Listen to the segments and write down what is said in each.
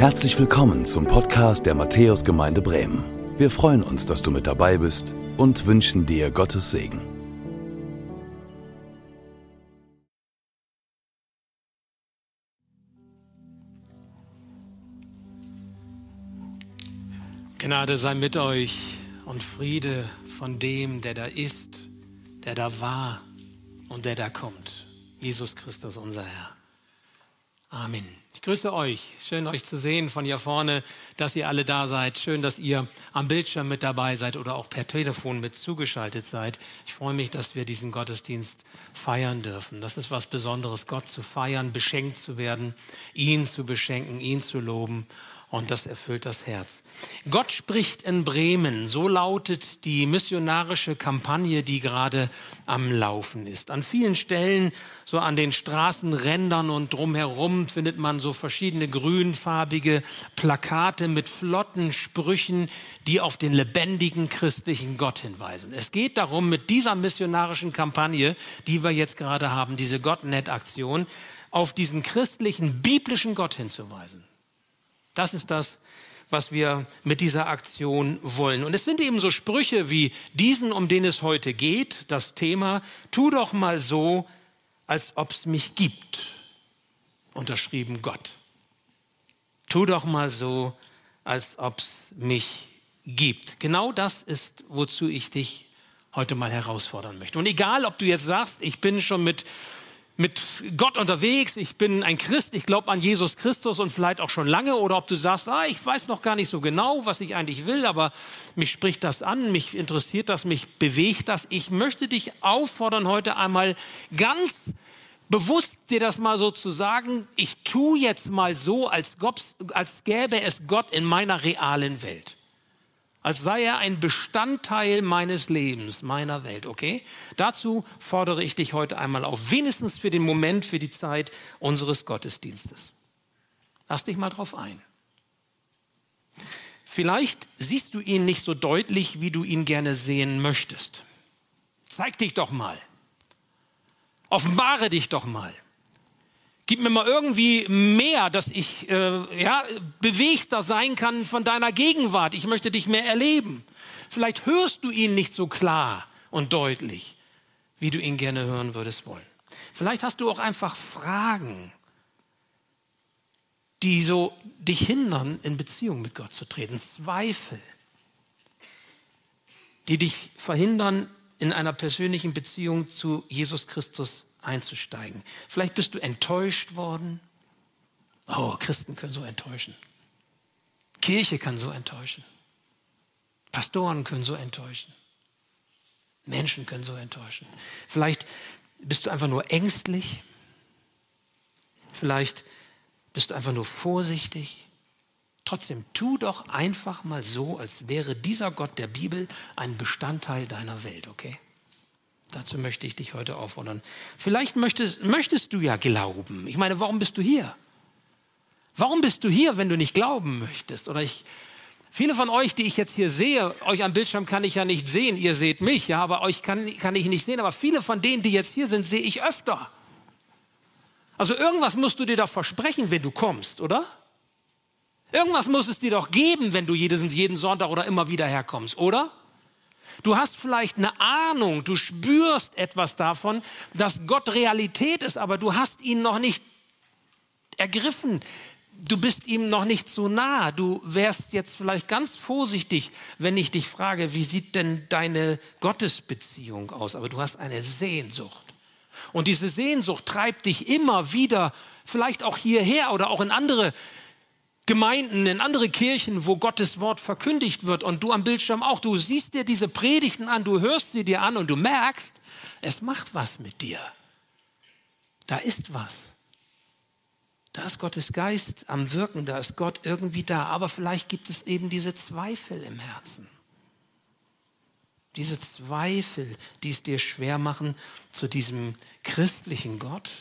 Herzlich willkommen zum Podcast der Matthäusgemeinde Bremen. Wir freuen uns, dass du mit dabei bist und wünschen dir Gottes Segen. Gnade sei mit euch und Friede von dem, der da ist, der da war und der da kommt. Jesus Christus, unser Herr. Amen. Ich grüße euch. Schön euch zu sehen von hier vorne, dass ihr alle da seid. Schön, dass ihr am Bildschirm mit dabei seid oder auch per Telefon mit zugeschaltet seid. Ich freue mich, dass wir diesen Gottesdienst feiern dürfen. Das ist was Besonderes, Gott zu feiern, beschenkt zu werden, ihn zu beschenken, ihn zu loben und das erfüllt das Herz. Gott spricht in Bremen, so lautet die missionarische Kampagne, die gerade am Laufen ist. An vielen Stellen, so an den Straßenrändern und drumherum findet man so verschiedene grünfarbige Plakate mit flotten Sprüchen, die auf den lebendigen christlichen Gott hinweisen. Es geht darum, mit dieser missionarischen Kampagne, die wir jetzt gerade haben, diese Gottnet-Aktion, auf diesen christlichen, biblischen Gott hinzuweisen. Das ist das, was wir mit dieser Aktion wollen. Und es sind eben so Sprüche wie diesen, um den es heute geht, das Thema, tu doch mal so, als ob es mich gibt. Unterschrieben Gott. Tu doch mal so, als ob es mich gibt. Genau das ist, wozu ich dich heute mal herausfordern möchte. Und egal, ob du jetzt sagst, ich bin schon mit mit Gott unterwegs, ich bin ein Christ, ich glaube an Jesus Christus und vielleicht auch schon lange, oder ob du sagst, ah, ich weiß noch gar nicht so genau, was ich eigentlich will, aber mich spricht das an, mich interessiert das, mich bewegt das. Ich möchte dich auffordern, heute einmal ganz bewusst dir das mal so zu sagen, ich tue jetzt mal so, als, als gäbe es Gott in meiner realen Welt als sei er ein Bestandteil meines Lebens, meiner Welt, okay? Dazu fordere ich dich heute einmal auf, wenigstens für den Moment, für die Zeit unseres Gottesdienstes. Lass dich mal drauf ein. Vielleicht siehst du ihn nicht so deutlich, wie du ihn gerne sehen möchtest. Zeig dich doch mal. Offenbare dich doch mal. Gib mir mal irgendwie mehr, dass ich äh, ja, bewegter sein kann von deiner Gegenwart. Ich möchte dich mehr erleben. Vielleicht hörst du ihn nicht so klar und deutlich, wie du ihn gerne hören würdest wollen. Vielleicht hast du auch einfach Fragen, die so dich hindern, in Beziehung mit Gott zu treten. Zweifel, die dich verhindern, in einer persönlichen Beziehung zu Jesus Christus einzusteigen. Vielleicht bist du enttäuscht worden. Oh, Christen können so enttäuschen. Kirche kann so enttäuschen. Pastoren können so enttäuschen. Menschen können so enttäuschen. Vielleicht bist du einfach nur ängstlich. Vielleicht bist du einfach nur vorsichtig. Trotzdem, tu doch einfach mal so, als wäre dieser Gott der Bibel ein Bestandteil deiner Welt, okay? Dazu möchte ich dich heute auffordern. Vielleicht möchtest, möchtest du ja glauben. Ich meine, warum bist du hier? Warum bist du hier, wenn du nicht glauben möchtest? Oder ich, viele von euch, die ich jetzt hier sehe, euch am Bildschirm kann ich ja nicht sehen, ihr seht mich, ja, aber euch kann, kann ich nicht sehen, aber viele von denen, die jetzt hier sind, sehe ich öfter. Also irgendwas musst du dir doch versprechen, wenn du kommst, oder? Irgendwas muss es dir doch geben, wenn du jeden, jeden Sonntag oder immer wieder herkommst, oder? Du hast vielleicht eine Ahnung, du spürst etwas davon, dass Gott Realität ist, aber du hast ihn noch nicht ergriffen. Du bist ihm noch nicht so nah. Du wärst jetzt vielleicht ganz vorsichtig, wenn ich dich frage, wie sieht denn deine Gottesbeziehung aus? Aber du hast eine Sehnsucht. Und diese Sehnsucht treibt dich immer wieder, vielleicht auch hierher oder auch in andere Gemeinden, in andere Kirchen, wo Gottes Wort verkündigt wird und du am Bildschirm auch, du siehst dir diese Predigten an, du hörst sie dir an und du merkst, es macht was mit dir. Da ist was. Da ist Gottes Geist am Wirken, da ist Gott irgendwie da, aber vielleicht gibt es eben diese Zweifel im Herzen. Diese Zweifel, die es dir schwer machen, zu diesem christlichen Gott,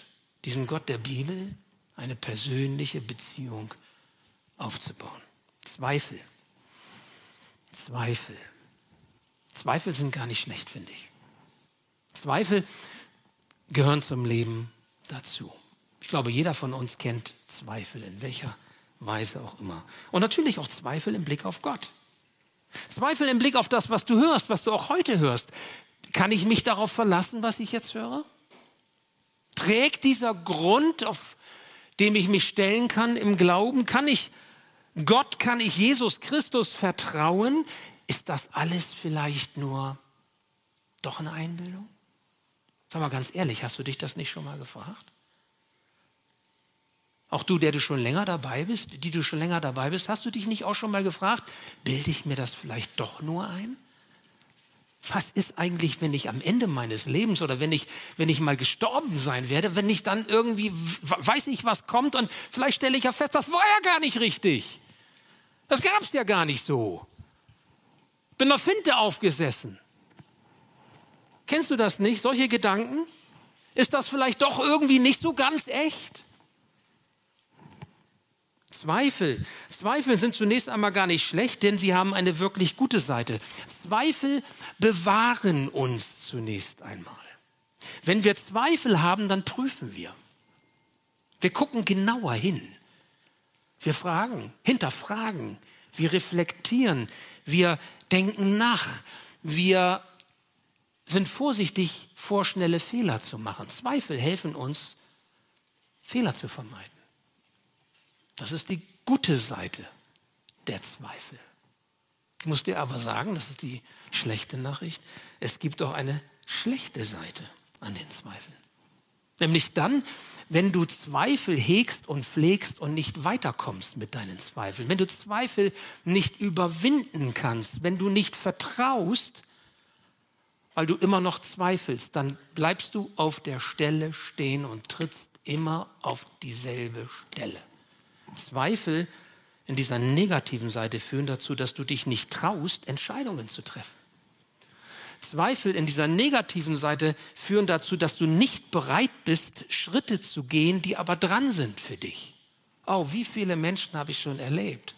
diesem Gott der Bibel, eine persönliche Beziehung zu aufzubauen. Zweifel. Zweifel. Zweifel sind gar nicht schlecht, finde ich. Zweifel gehören zum Leben dazu. Ich glaube, jeder von uns kennt Zweifel in welcher Weise auch immer. Und natürlich auch Zweifel im Blick auf Gott. Zweifel im Blick auf das, was du hörst, was du auch heute hörst. Kann ich mich darauf verlassen, was ich jetzt höre? Trägt dieser Grund, auf dem ich mich stellen kann im Glauben, kann ich Gott, kann ich Jesus Christus vertrauen? Ist das alles vielleicht nur doch eine Einbildung? Sag mal ganz ehrlich, hast du dich das nicht schon mal gefragt? Auch du, der du schon länger dabei bist, die du schon länger dabei bist, hast du dich nicht auch schon mal gefragt, bilde ich mir das vielleicht doch nur ein? Was ist eigentlich, wenn ich am Ende meines Lebens oder wenn ich, wenn ich mal gestorben sein werde, wenn ich dann irgendwie weiß ich, was kommt und vielleicht stelle ich ja fest, das war ja gar nicht richtig. Das gab es ja gar nicht so. Bin auf Finte aufgesessen. Kennst du das nicht, solche Gedanken? Ist das vielleicht doch irgendwie nicht so ganz echt? Zweifel. Zweifel sind zunächst einmal gar nicht schlecht, denn sie haben eine wirklich gute Seite. Zweifel bewahren uns zunächst einmal. Wenn wir Zweifel haben, dann prüfen wir. Wir gucken genauer hin. Wir fragen, hinterfragen, wir reflektieren, wir denken nach, wir sind vorsichtig, vorschnelle Fehler zu machen. Zweifel helfen uns, Fehler zu vermeiden. Das ist die gute Seite der Zweifel. Ich muss dir aber sagen, das ist die schlechte Nachricht, es gibt auch eine schlechte Seite an den Zweifeln. Nämlich dann, wenn du Zweifel hegst und pflegst und nicht weiterkommst mit deinen Zweifeln, wenn du Zweifel nicht überwinden kannst, wenn du nicht vertraust, weil du immer noch zweifelst, dann bleibst du auf der Stelle stehen und trittst immer auf dieselbe Stelle. Zweifel in dieser negativen Seite führen dazu, dass du dich nicht traust, Entscheidungen zu treffen. Zweifel in dieser negativen Seite führen dazu, dass du nicht bereit bist, Schritte zu gehen, die aber dran sind für dich. Oh, wie viele Menschen habe ich schon erlebt?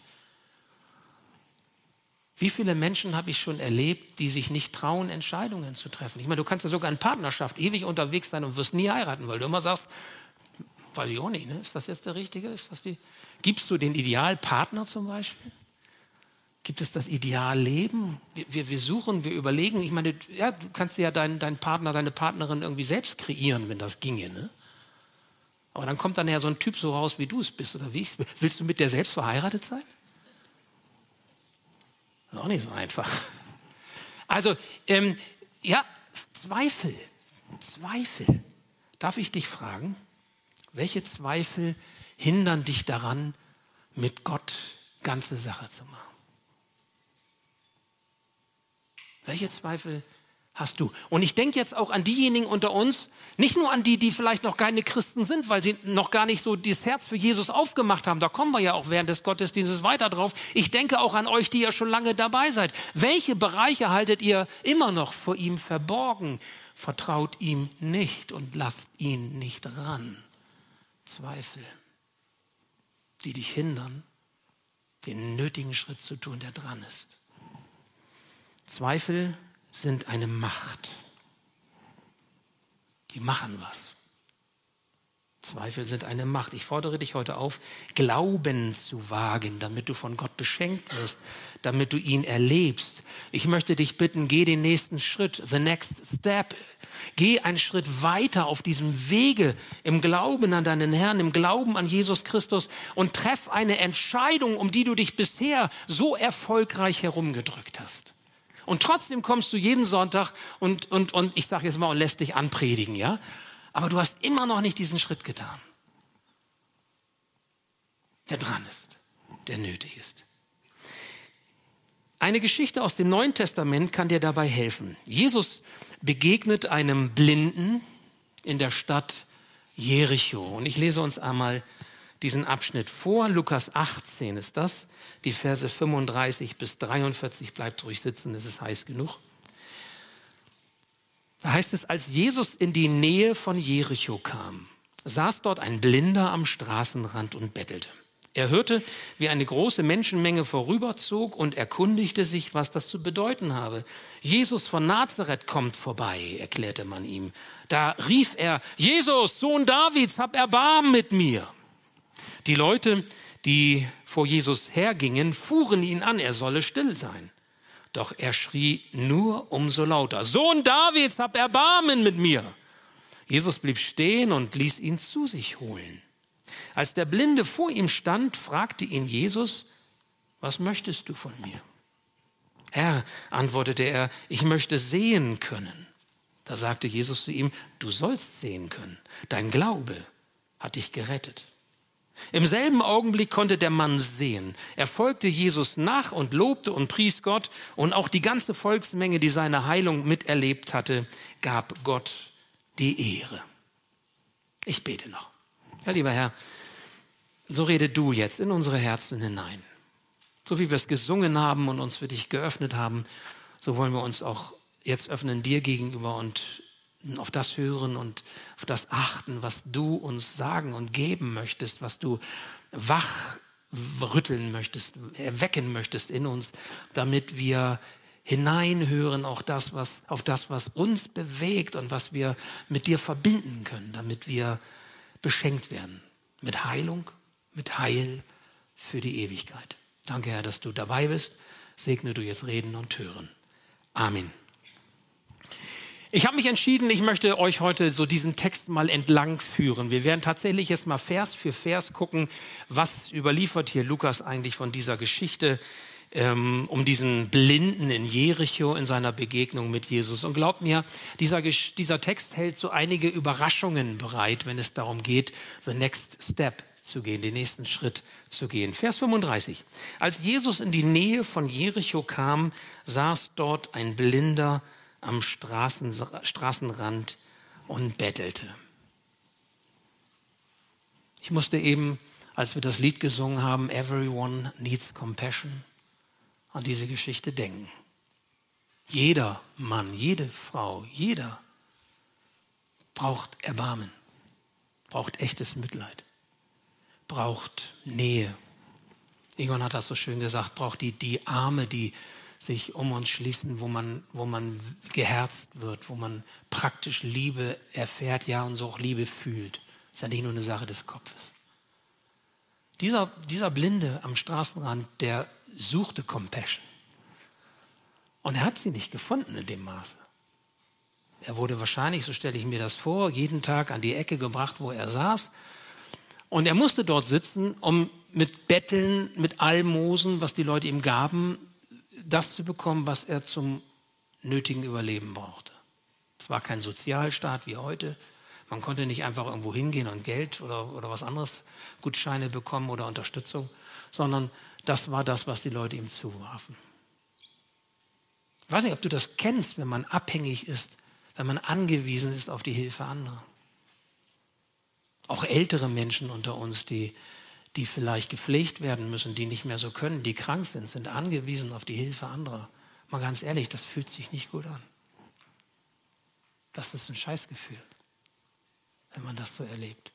Wie viele Menschen habe ich schon erlebt, die sich nicht trauen, Entscheidungen zu treffen? Ich meine, du kannst ja sogar in Partnerschaft ewig unterwegs sein und wirst nie heiraten, weil du immer sagst, weiß ich auch nicht, ne? ist das jetzt der Richtige? Ist das die? Gibst du den Idealpartner zum Beispiel? Gibt es das Idealleben? Wir, wir, wir, suchen, wir überlegen. Ich meine, ja, du kannst ja deinen, deinen Partner, deine Partnerin irgendwie selbst kreieren, wenn das ginge. Ne? Aber dann kommt dann ja so ein Typ so raus, wie du es bist oder wie ich es Willst du mit der selbst verheiratet sein? Ist auch nicht so einfach. Also, ähm, ja, Zweifel. Zweifel. Darf ich dich fragen, welche Zweifel hindern dich daran, mit Gott ganze Sache zu machen? Welche Zweifel hast du? Und ich denke jetzt auch an diejenigen unter uns, nicht nur an die, die vielleicht noch keine Christen sind, weil sie noch gar nicht so dieses Herz für Jesus aufgemacht haben. Da kommen wir ja auch während des Gottesdienstes weiter drauf. Ich denke auch an euch, die ja schon lange dabei seid. Welche Bereiche haltet ihr immer noch vor ihm verborgen? Vertraut ihm nicht und lasst ihn nicht ran. Zweifel, die dich hindern, den nötigen Schritt zu tun, der dran ist. Zweifel sind eine Macht. Die machen was. Zweifel sind eine Macht. Ich fordere dich heute auf, Glauben zu wagen, damit du von Gott beschenkt wirst, damit du ihn erlebst. Ich möchte dich bitten, geh den nächsten Schritt, the next step. Geh einen Schritt weiter auf diesem Wege im Glauben an deinen Herrn, im Glauben an Jesus Christus und treff eine Entscheidung, um die du dich bisher so erfolgreich herumgedrückt hast. Und trotzdem kommst du jeden Sonntag und, und, und ich sage jetzt mal, und lässt dich anpredigen, ja? Aber du hast immer noch nicht diesen Schritt getan, der dran ist, der nötig ist. Eine Geschichte aus dem Neuen Testament kann dir dabei helfen. Jesus begegnet einem Blinden in der Stadt Jericho. Und ich lese uns einmal diesen Abschnitt vor. Lukas 18 ist das. Die Verse 35 bis 43. Bleibt ruhig sitzen, es ist heiß genug. Da heißt es, als Jesus in die Nähe von Jericho kam, saß dort ein Blinder am Straßenrand und bettelte. Er hörte, wie eine große Menschenmenge vorüberzog und erkundigte sich, was das zu bedeuten habe. Jesus von Nazareth kommt vorbei, erklärte man ihm. Da rief er, Jesus, Sohn Davids, hab Erbarmen mit mir. Die Leute, die vor Jesus hergingen, fuhren ihn an, er solle still sein. Doch er schrie nur umso lauter, Sohn Davids, hab Erbarmen mit mir. Jesus blieb stehen und ließ ihn zu sich holen. Als der Blinde vor ihm stand, fragte ihn Jesus, was möchtest du von mir? Herr, antwortete er, ich möchte sehen können. Da sagte Jesus zu ihm, du sollst sehen können. Dein Glaube hat dich gerettet. Im selben Augenblick konnte der Mann sehen. Er folgte Jesus nach und lobte und pries Gott. Und auch die ganze Volksmenge, die seine Heilung miterlebt hatte, gab Gott die Ehre. Ich bete noch. Ja, lieber Herr, so rede du jetzt in unsere Herzen hinein. So wie wir es gesungen haben und uns für dich geöffnet haben, so wollen wir uns auch jetzt öffnen dir gegenüber und auf das hören und auf das achten, was du uns sagen und geben möchtest, was du wachrütteln möchtest, erwecken möchtest in uns, damit wir hineinhören auch das, was, auf das, was uns bewegt und was wir mit dir verbinden können, damit wir beschenkt werden mit Heilung, mit Heil für die Ewigkeit. Danke, Herr, dass du dabei bist. Segne du jetzt Reden und Hören. Amen. Ich habe mich entschieden, ich möchte euch heute so diesen Text mal entlang führen. Wir werden tatsächlich jetzt mal Vers für Vers gucken, was überliefert hier Lukas eigentlich von dieser Geschichte ähm, um diesen Blinden in Jericho in seiner Begegnung mit Jesus. Und glaubt mir, dieser, dieser Text hält so einige Überraschungen bereit, wenn es darum geht, the next step zu gehen, den nächsten Schritt zu gehen. Vers 35. Als Jesus in die Nähe von Jericho kam, saß dort ein Blinder am Straßen, Straßenrand und bettelte. Ich musste eben, als wir das Lied gesungen haben, Everyone Needs Compassion, an diese Geschichte denken. Jeder Mann, jede Frau, jeder braucht Erbarmen, braucht echtes Mitleid, braucht Nähe. Egon hat das so schön gesagt, braucht die, die Arme, die sich um uns schließen, wo man, wo man geherzt wird, wo man praktisch Liebe erfährt, ja, und so auch Liebe fühlt. Das ist ja nicht nur eine Sache des Kopfes. Dieser, dieser Blinde am Straßenrand, der suchte Compassion. Und er hat sie nicht gefunden in dem Maße. Er wurde wahrscheinlich, so stelle ich mir das vor, jeden Tag an die Ecke gebracht, wo er saß. Und er musste dort sitzen, um mit Betteln, mit Almosen, was die Leute ihm gaben, das zu bekommen, was er zum nötigen Überleben brauchte. Es war kein Sozialstaat wie heute. Man konnte nicht einfach irgendwo hingehen und Geld oder, oder was anderes, Gutscheine bekommen oder Unterstützung, sondern das war das, was die Leute ihm zuwarfen. Ich weiß nicht, ob du das kennst, wenn man abhängig ist, wenn man angewiesen ist auf die Hilfe anderer. Auch ältere Menschen unter uns, die die vielleicht gepflegt werden müssen, die nicht mehr so können, die krank sind, sind angewiesen auf die Hilfe anderer. Mal ganz ehrlich, das fühlt sich nicht gut an. Das ist ein Scheißgefühl, wenn man das so erlebt.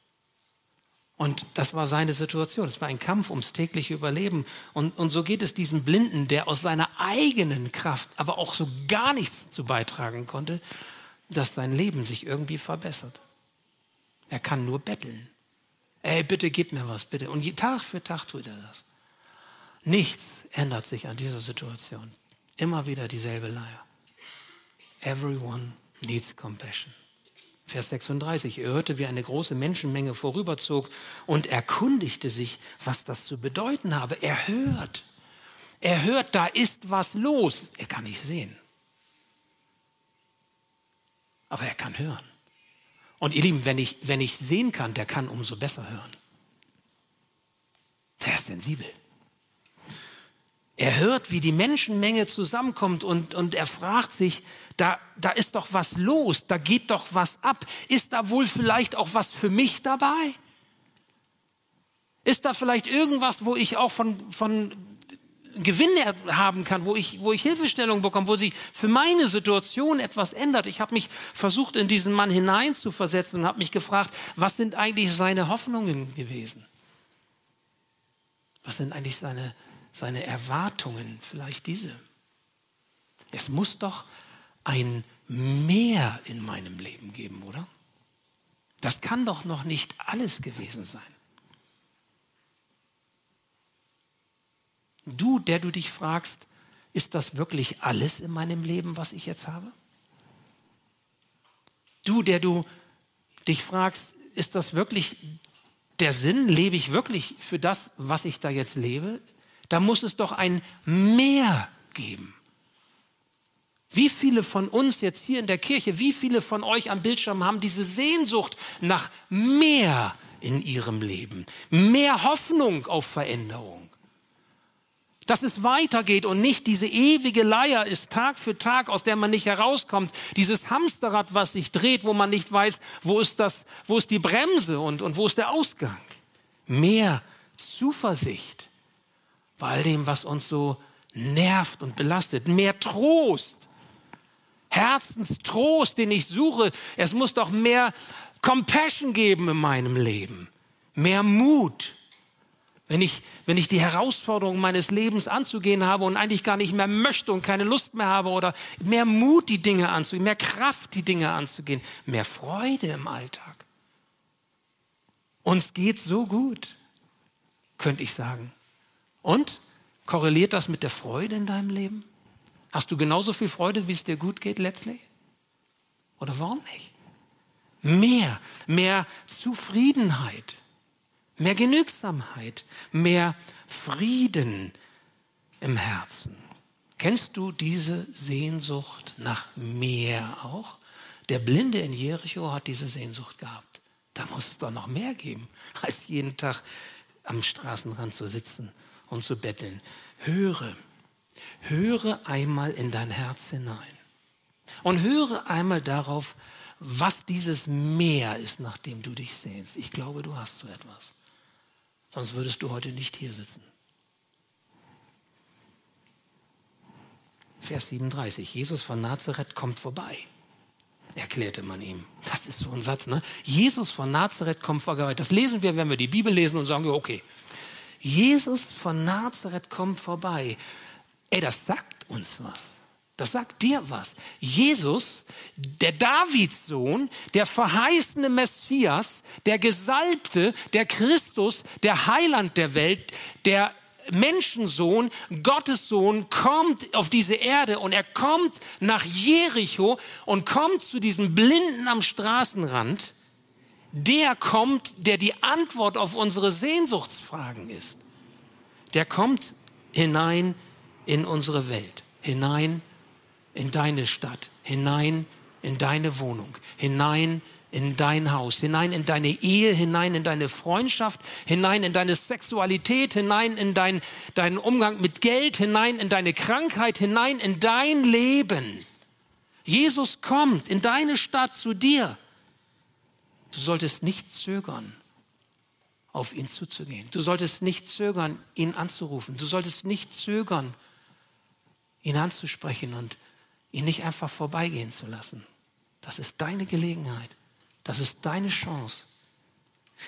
Und das war seine Situation. Es war ein Kampf ums tägliche Überleben. Und, und so geht es diesem Blinden, der aus seiner eigenen Kraft aber auch so gar nichts zu beitragen konnte, dass sein Leben sich irgendwie verbessert. Er kann nur betteln. Ey, bitte gib mir was, bitte. Und Tag für Tag tut er das. Nichts ändert sich an dieser Situation. Immer wieder dieselbe Leier. Everyone needs compassion. Vers 36. Er hörte, wie eine große Menschenmenge vorüberzog und erkundigte sich, was das zu bedeuten habe. Er hört. Er hört, da ist was los. Er kann nicht sehen. Aber er kann hören. Und ihr Lieben, wenn ich, wenn ich sehen kann, der kann umso besser hören. Der ist sensibel. Er hört, wie die Menschenmenge zusammenkommt und, und er fragt sich, da, da ist doch was los, da geht doch was ab. Ist da wohl vielleicht auch was für mich dabei? Ist da vielleicht irgendwas, wo ich auch von, von Gewinn haben kann, wo ich, wo ich Hilfestellung bekomme, wo sich für meine Situation etwas ändert. Ich habe mich versucht, in diesen Mann hineinzuversetzen und habe mich gefragt, was sind eigentlich seine Hoffnungen gewesen? Was sind eigentlich seine, seine Erwartungen? Vielleicht diese. Es muss doch ein Mehr in meinem Leben geben, oder? Das kann doch noch nicht alles gewesen sein. Du, der du dich fragst, ist das wirklich alles in meinem Leben, was ich jetzt habe? Du, der du dich fragst, ist das wirklich der Sinn? Lebe ich wirklich für das, was ich da jetzt lebe? Da muss es doch ein Mehr geben. Wie viele von uns jetzt hier in der Kirche, wie viele von euch am Bildschirm haben diese Sehnsucht nach mehr in ihrem Leben, mehr Hoffnung auf Veränderung? Dass es weitergeht und nicht diese ewige Leier ist Tag für Tag, aus der man nicht herauskommt. Dieses Hamsterrad, was sich dreht, wo man nicht weiß, wo ist das, wo ist die Bremse und, und wo ist der Ausgang. Mehr Zuversicht bei all dem, was uns so nervt und belastet. Mehr Trost Herzenstrost, den ich suche. Es muss doch mehr Compassion geben in meinem Leben, mehr Mut. Wenn ich, wenn ich die Herausforderungen meines Lebens anzugehen habe und eigentlich gar nicht mehr möchte und keine Lust mehr habe oder mehr Mut, die Dinge anzugehen, mehr Kraft, die Dinge anzugehen, mehr Freude im Alltag. Uns geht so gut, könnte ich sagen. Und korreliert das mit der Freude in deinem Leben? Hast du genauso viel Freude, wie es dir gut geht letztlich? Oder warum nicht? Mehr, mehr Zufriedenheit, mehr Genügsamkeit, mehr Frieden im Herzen. Kennst du diese Sehnsucht nach mehr auch? Der Blinde in Jericho hat diese Sehnsucht gehabt. Da muss es doch noch mehr geben, als jeden Tag am Straßenrand zu sitzen und zu betteln. Höre, höre einmal in dein Herz hinein und höre einmal darauf, was dieses Meer ist, nach dem du dich sehnst. Ich glaube, du hast so etwas. Sonst würdest du heute nicht hier sitzen. Vers 37. Jesus von Nazareth kommt vorbei, erklärte man ihm. Das ist so ein Satz, ne? Jesus von Nazareth kommt vorbei. Das lesen wir, wenn wir die Bibel lesen und sagen, okay. Jesus von Nazareth kommt vorbei. Ey, das sagt uns was. Das sagt dir was. Jesus, der Davidssohn, der verheißene Messias, der Gesalbte, der Christus, der Heiland der Welt, der Menschensohn, Gottes Sohn, kommt auf diese Erde und er kommt nach Jericho und kommt zu diesem Blinden am Straßenrand. Der kommt, der die Antwort auf unsere Sehnsuchtsfragen ist. Der kommt hinein in unsere Welt, hinein in deine Stadt, hinein in deine Wohnung, hinein in dein Haus, hinein in deine Ehe, hinein in deine Freundschaft, hinein in deine Sexualität, hinein in dein, deinen Umgang mit Geld, hinein in deine Krankheit, hinein in dein Leben. Jesus kommt in deine Stadt zu dir. Du solltest nicht zögern, auf ihn zuzugehen. Du solltest nicht zögern, ihn anzurufen. Du solltest nicht zögern, ihn anzusprechen und ihn nicht einfach vorbeigehen zu lassen. Das ist deine Gelegenheit. Das ist deine Chance.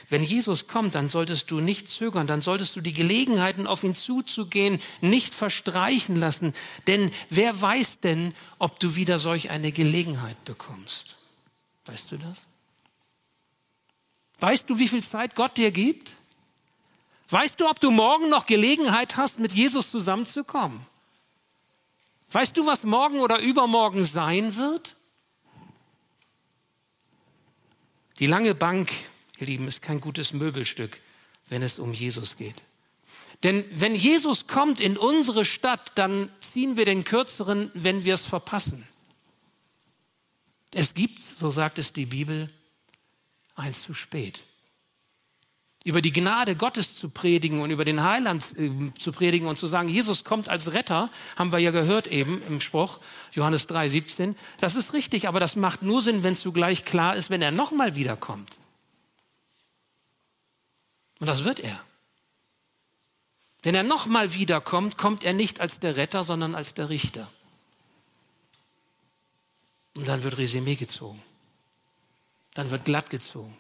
Wenn Jesus kommt, dann solltest du nicht zögern, dann solltest du die Gelegenheiten, auf ihn zuzugehen, nicht verstreichen lassen. Denn wer weiß denn, ob du wieder solch eine Gelegenheit bekommst? Weißt du das? Weißt du, wie viel Zeit Gott dir gibt? Weißt du, ob du morgen noch Gelegenheit hast, mit Jesus zusammenzukommen? Weißt du, was morgen oder übermorgen sein wird? Die lange Bank, ihr Lieben, ist kein gutes Möbelstück, wenn es um Jesus geht. Denn wenn Jesus kommt in unsere Stadt, dann ziehen wir den kürzeren, wenn wir es verpassen. Es gibt, so sagt es die Bibel, eins zu spät über die Gnade Gottes zu predigen und über den Heiland äh, zu predigen und zu sagen, Jesus kommt als Retter, haben wir ja gehört eben im Spruch Johannes 3, 17. Das ist richtig, aber das macht nur Sinn, wenn es zugleich klar ist, wenn er nochmal wiederkommt. Und das wird er. Wenn er nochmal wiederkommt, kommt er nicht als der Retter, sondern als der Richter. Und dann wird Resümee gezogen. Dann wird glatt gezogen.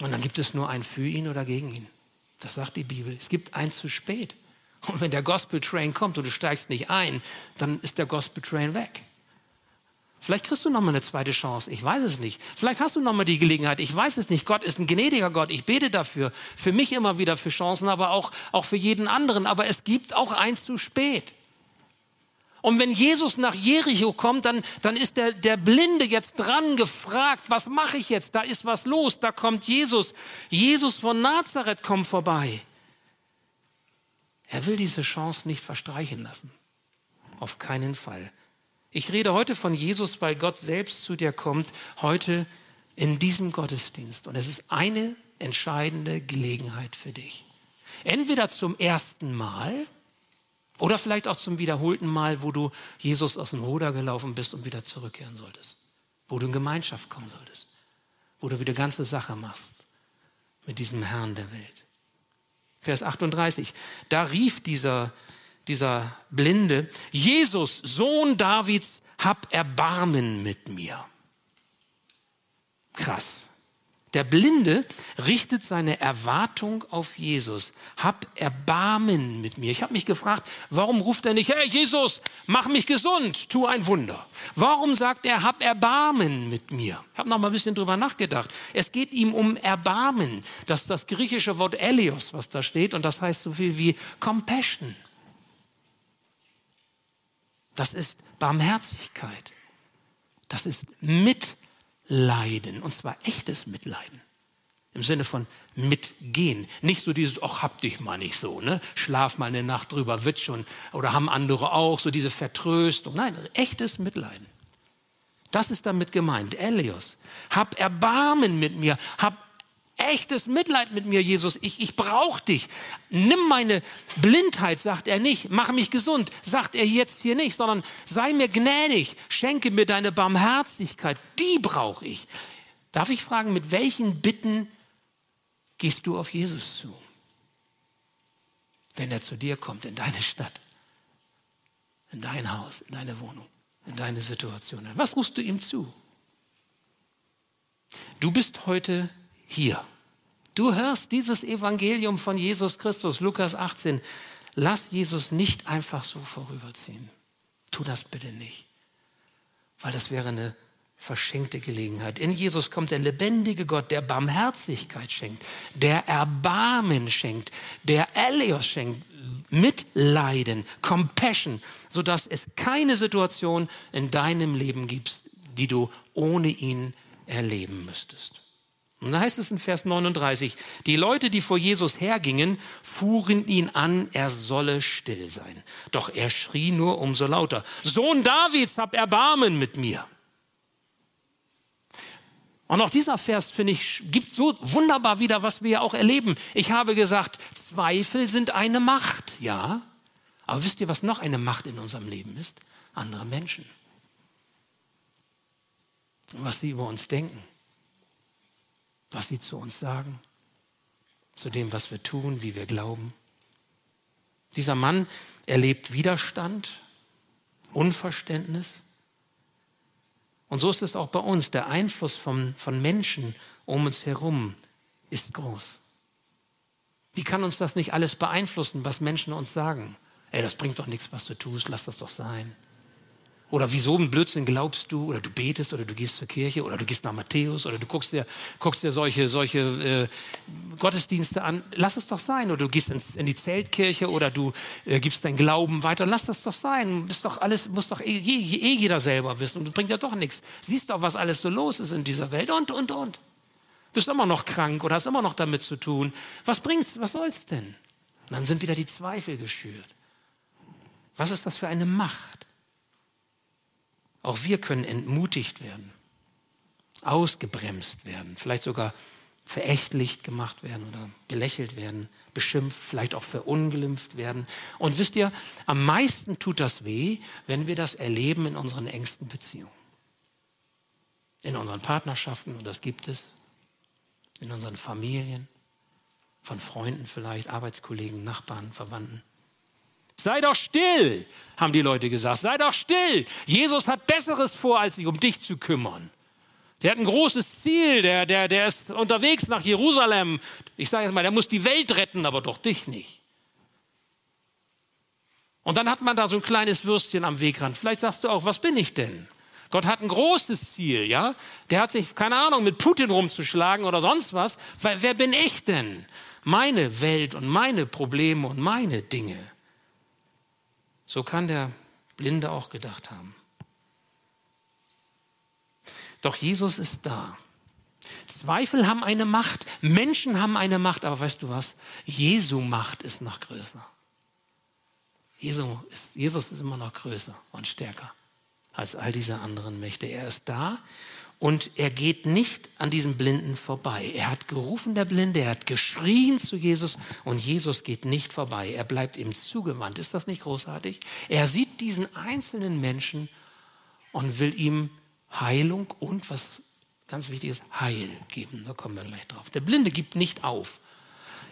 Und dann gibt es nur ein für ihn oder gegen ihn. Das sagt die Bibel. Es gibt eins zu spät. Und wenn der Gospel Train kommt und du steigst nicht ein, dann ist der Gospel Train weg. Vielleicht kriegst du noch mal eine zweite Chance. Ich weiß es nicht. Vielleicht hast du noch mal die Gelegenheit. Ich weiß es nicht. Gott ist ein gnädiger Gott. Ich bete dafür. Für mich immer wieder für Chancen, aber auch, auch für jeden anderen. Aber es gibt auch eins zu spät. Und wenn Jesus nach Jericho kommt, dann, dann ist der, der Blinde jetzt dran gefragt, was mache ich jetzt? Da ist was los, da kommt Jesus. Jesus von Nazareth kommt vorbei. Er will diese Chance nicht verstreichen lassen. Auf keinen Fall. Ich rede heute von Jesus, weil Gott selbst zu dir kommt, heute in diesem Gottesdienst. Und es ist eine entscheidende Gelegenheit für dich. Entweder zum ersten Mal, oder vielleicht auch zum wiederholten Mal, wo du Jesus aus dem Ruder gelaufen bist und wieder zurückkehren solltest. Wo du in Gemeinschaft kommen solltest. Wo du wieder ganze Sache machst mit diesem Herrn der Welt. Vers 38. Da rief dieser, dieser Blinde, Jesus, Sohn Davids, hab Erbarmen mit mir. Krass. Der Blinde richtet seine Erwartung auf Jesus. Hab Erbarmen mit mir. Ich habe mich gefragt, warum ruft er nicht, hey Jesus, mach mich gesund, tu ein Wunder. Warum sagt er, hab Erbarmen mit mir? Ich habe noch mal ein bisschen drüber nachgedacht. Es geht ihm um Erbarmen. Das ist das griechische Wort Elios, was da steht, und das heißt so viel wie Compassion. Das ist Barmherzigkeit. Das ist Mitgefühl. Leiden. Und zwar echtes Mitleiden. Im Sinne von mitgehen. Nicht so dieses, ach, hab dich mal nicht so, ne? Schlaf mal eine Nacht drüber, wird schon. Oder haben andere auch, so diese Vertröstung. Nein, echtes Mitleiden. Das ist damit gemeint. Elios. Hab Erbarmen mit mir. Hab echtes Mitleid mit mir, Jesus. Ich, ich brauche dich. Nimm meine Blindheit, sagt er nicht. Mach mich gesund, sagt er jetzt hier nicht, sondern sei mir gnädig. Schenke mir deine Barmherzigkeit. Die brauche ich. Darf ich fragen, mit welchen Bitten gehst du auf Jesus zu? Wenn er zu dir kommt, in deine Stadt, in dein Haus, in deine Wohnung, in deine Situation. Was rufst du ihm zu? Du bist heute hier. Du hörst dieses Evangelium von Jesus Christus, Lukas 18. Lass Jesus nicht einfach so vorüberziehen. Tu das bitte nicht, weil das wäre eine verschenkte Gelegenheit. In Jesus kommt der lebendige Gott, der Barmherzigkeit schenkt, der Erbarmen schenkt, der Elios schenkt, Mitleiden, Compassion, sodass es keine Situation in deinem Leben gibt, die du ohne ihn erleben müsstest. Und da heißt es in Vers 39, die Leute, die vor Jesus hergingen, fuhren ihn an, er solle still sein. Doch er schrie nur umso lauter, Sohn Davids, hab Erbarmen mit mir. Und auch dieser Vers, finde ich, gibt so wunderbar wieder, was wir ja auch erleben. Ich habe gesagt, Zweifel sind eine Macht, ja. Aber wisst ihr, was noch eine Macht in unserem Leben ist? Andere Menschen. Was sie über uns denken was sie zu uns sagen, zu dem, was wir tun, wie wir glauben. Dieser Mann erlebt Widerstand, Unverständnis. Und so ist es auch bei uns. Der Einfluss von, von Menschen um uns herum ist groß. Wie kann uns das nicht alles beeinflussen, was Menschen uns sagen? Ey, das bringt doch nichts, was du tust, lass das doch sein. Oder wieso ein Blödsinn glaubst du? Oder du betest oder du gehst zur Kirche oder du gehst nach Matthäus oder du guckst dir, guckst dir solche, solche äh, Gottesdienste an. Lass es doch sein. Oder du gehst ins, in die Zeltkirche oder du äh, gibst deinen Glauben weiter. Lass das doch sein. Ist doch alles, muss doch eh, eh, eh jeder selber wissen. Und das bringt ja doch nichts. Siehst doch, was alles so los ist in dieser Welt und, und, und. Bist immer noch krank oder hast immer noch damit zu tun. Was bringt's? Was soll's denn? Und dann sind wieder die Zweifel geschürt. Was ist das für eine Macht? Auch wir können entmutigt werden, ausgebremst werden, vielleicht sogar verächtlich gemacht werden oder belächelt werden, beschimpft, vielleicht auch verunglimpft werden. Und wisst ihr, am meisten tut das weh, wenn wir das erleben in unseren engsten Beziehungen. In unseren Partnerschaften, und das gibt es, in unseren Familien, von Freunden vielleicht, Arbeitskollegen, Nachbarn, Verwandten. Sei doch still, haben die Leute gesagt. Sei doch still. Jesus hat Besseres vor, als sich um dich zu kümmern. Der hat ein großes Ziel, der, der, der ist unterwegs nach Jerusalem. Ich sage jetzt mal, der muss die Welt retten, aber doch dich nicht. Und dann hat man da so ein kleines Würstchen am Wegrand. Vielleicht sagst du auch, was bin ich denn? Gott hat ein großes Ziel, ja? Der hat sich, keine Ahnung, mit Putin rumzuschlagen oder sonst was. Weil wer bin ich denn? Meine Welt und meine Probleme und meine Dinge. So kann der Blinde auch gedacht haben. Doch Jesus ist da. Zweifel haben eine Macht, Menschen haben eine Macht, aber weißt du was? Jesu Macht ist noch größer. Jesus ist immer noch größer und stärker als all diese anderen Mächte. Er ist da und er geht nicht an diesem Blinden vorbei. Er hat gerufen, der Blinde, er hat geschrien zu Jesus und Jesus geht nicht vorbei. Er bleibt ihm zugewandt. Ist das nicht großartig? Er sieht diesen einzelnen Menschen und will ihm Heilung und was ganz wichtig ist, Heil geben. Da kommen wir gleich drauf. Der Blinde gibt nicht auf.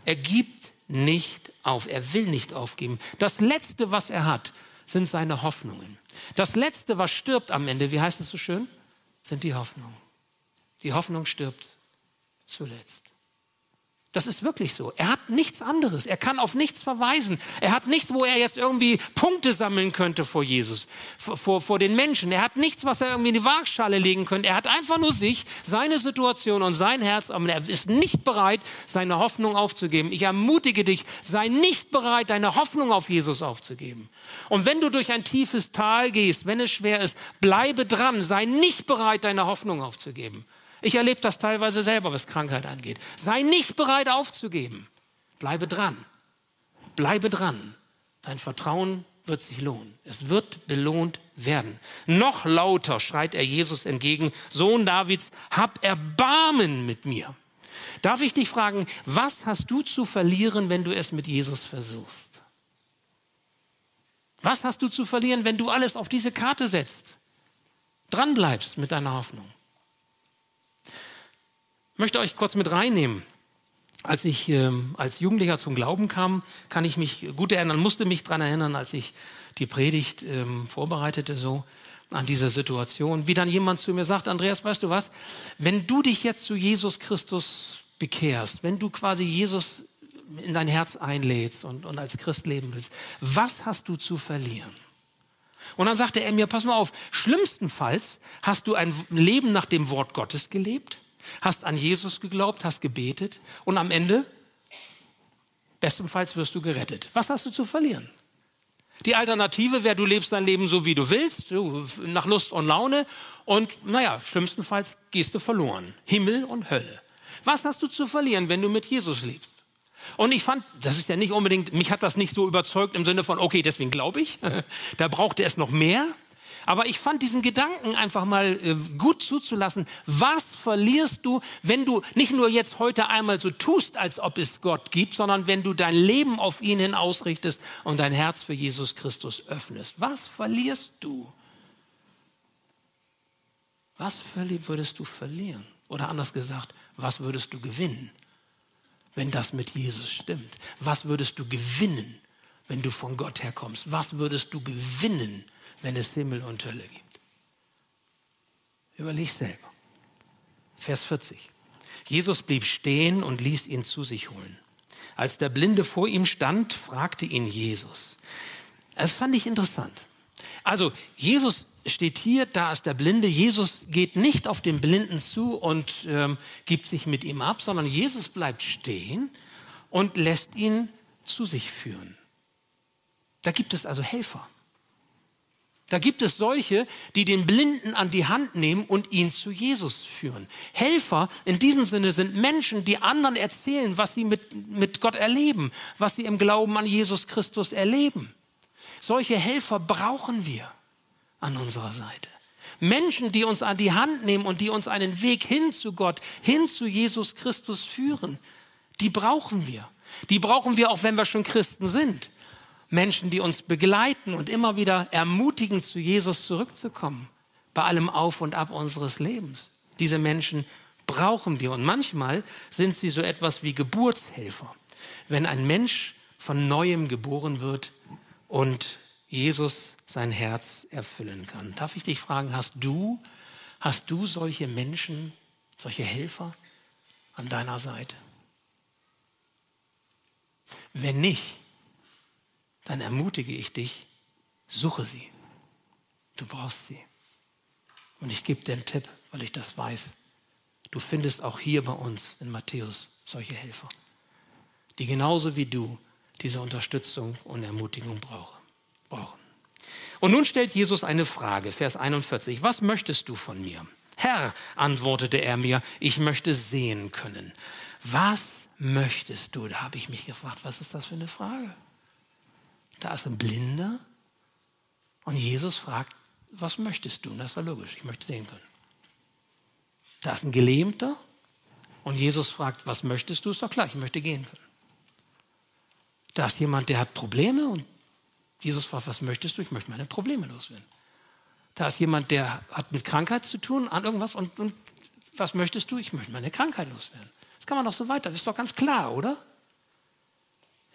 Er gibt nicht auf. Er will nicht aufgeben. Das Letzte, was er hat, sind seine Hoffnungen. Das Letzte, was stirbt am Ende, wie heißt es so schön, sind die Hoffnungen. Die Hoffnung stirbt zuletzt. Das ist wirklich so. Er hat nichts anderes. Er kann auf nichts verweisen. Er hat nichts, wo er jetzt irgendwie Punkte sammeln könnte vor Jesus, vor, vor den Menschen. Er hat nichts, was er irgendwie in die Waagschale legen könnte. Er hat einfach nur sich, seine Situation und sein Herz, aber er ist nicht bereit, seine Hoffnung aufzugeben. Ich ermutige dich, sei nicht bereit, deine Hoffnung auf Jesus aufzugeben. Und wenn du durch ein tiefes Tal gehst, wenn es schwer ist, bleibe dran. Sei nicht bereit, deine Hoffnung aufzugeben. Ich erlebe das teilweise selber, was Krankheit angeht. Sei nicht bereit aufzugeben. Bleibe dran. Bleibe dran. Dein Vertrauen wird sich lohnen. Es wird belohnt werden. Noch lauter schreit er Jesus entgegen, Sohn Davids, hab Erbarmen mit mir. Darf ich dich fragen, was hast du zu verlieren, wenn du es mit Jesus versuchst? Was hast du zu verlieren, wenn du alles auf diese Karte setzt? Dranbleibst mit deiner Hoffnung. Möchte euch kurz mit reinnehmen. Als ich äh, als Jugendlicher zum Glauben kam, kann ich mich gut erinnern, musste mich daran erinnern, als ich die Predigt ähm, vorbereitete, so an dieser Situation, wie dann jemand zu mir sagt, Andreas, weißt du was, wenn du dich jetzt zu Jesus Christus bekehrst, wenn du quasi Jesus in dein Herz einlädst und, und als Christ leben willst, was hast du zu verlieren? Und dann sagte er mir, pass mal auf, schlimmstenfalls hast du ein Leben nach dem Wort Gottes gelebt hast an Jesus geglaubt, hast gebetet und am Ende, bestenfalls wirst du gerettet. Was hast du zu verlieren? Die Alternative wäre, du lebst dein Leben so, wie du willst, nach Lust und Laune und naja, schlimmstenfalls gehst du verloren. Himmel und Hölle. Was hast du zu verlieren, wenn du mit Jesus lebst? Und ich fand, das ist ja nicht unbedingt, mich hat das nicht so überzeugt im Sinne von, okay, deswegen glaube ich. da brauchte es noch mehr. Aber ich fand diesen Gedanken einfach mal äh, gut zuzulassen. Was verlierst du, wenn du nicht nur jetzt heute einmal so tust, als ob es Gott gibt, sondern wenn du dein Leben auf ihn hin ausrichtest und dein Herz für Jesus Christus öffnest? Was verlierst du? Was würdest du verlieren? Oder anders gesagt, was würdest du gewinnen, wenn das mit Jesus stimmt? Was würdest du gewinnen, wenn du von Gott herkommst? Was würdest du gewinnen, wenn es Himmel und Hölle gibt. Überleg selber. Vers 40. Jesus blieb stehen und ließ ihn zu sich holen. Als der Blinde vor ihm stand, fragte ihn Jesus. Das fand ich interessant. Also Jesus steht hier, da ist der Blinde. Jesus geht nicht auf den Blinden zu und ähm, gibt sich mit ihm ab, sondern Jesus bleibt stehen und lässt ihn zu sich führen. Da gibt es also Helfer. Da gibt es solche, die den Blinden an die Hand nehmen und ihn zu Jesus führen. Helfer in diesem Sinne sind Menschen, die anderen erzählen, was sie mit, mit Gott erleben, was sie im Glauben an Jesus Christus erleben. Solche Helfer brauchen wir an unserer Seite. Menschen, die uns an die Hand nehmen und die uns einen Weg hin zu Gott, hin zu Jesus Christus führen, die brauchen wir. Die brauchen wir auch, wenn wir schon Christen sind. Menschen, die uns begleiten und immer wieder ermutigen, zu Jesus zurückzukommen, bei allem Auf und Ab unseres Lebens. Diese Menschen brauchen wir und manchmal sind sie so etwas wie Geburtshelfer. Wenn ein Mensch von neuem geboren wird und Jesus sein Herz erfüllen kann. Darf ich dich fragen, hast du, hast du solche Menschen, solche Helfer an deiner Seite? Wenn nicht, dann ermutige ich dich, suche sie. Du brauchst sie. Und ich gebe dir einen Tipp, weil ich das weiß. Du findest auch hier bei uns in Matthäus solche Helfer, die genauso wie du diese Unterstützung und Ermutigung brauchen. Und nun stellt Jesus eine Frage, Vers 41. Was möchtest du von mir? Herr, antwortete er mir, ich möchte sehen können. Was möchtest du? Da habe ich mich gefragt, was ist das für eine Frage? Da ist ein Blinder und Jesus fragt, was möchtest du? Und das war logisch, ich möchte sehen können. Da ist ein Gelähmter und Jesus fragt, was möchtest du? Ist doch klar, ich möchte gehen können. Da ist jemand, der hat Probleme und Jesus fragt, was möchtest du? Ich möchte meine Probleme loswerden. Da ist jemand, der hat mit Krankheit zu tun, an irgendwas und, und was möchtest du? Ich möchte meine Krankheit loswerden. Das kann man doch so weiter, das ist doch ganz klar, oder?